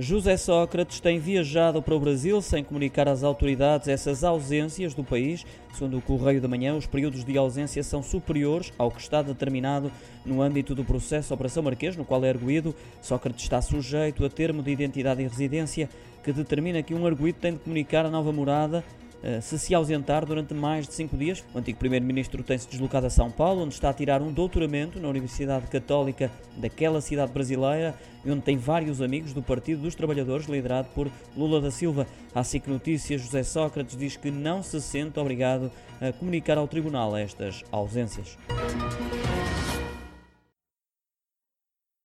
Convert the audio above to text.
José Sócrates tem viajado para o Brasil sem comunicar às autoridades essas ausências do país. Segundo o Correio da Manhã, os períodos de ausência são superiores ao que está determinado no âmbito do processo Operação Marquês, no qual é arguído. Sócrates está sujeito a termo de identidade e residência que determina que um arguído tem de comunicar a nova morada se se ausentar durante mais de cinco dias. O antigo primeiro-ministro tem-se deslocado a São Paulo, onde está a tirar um doutoramento na Universidade Católica daquela cidade brasileira e onde tem vários amigos do Partido dos Trabalhadores, liderado por Lula da Silva. A SIC Notícias, José Sócrates diz que não se sente obrigado a comunicar ao Tribunal estas ausências.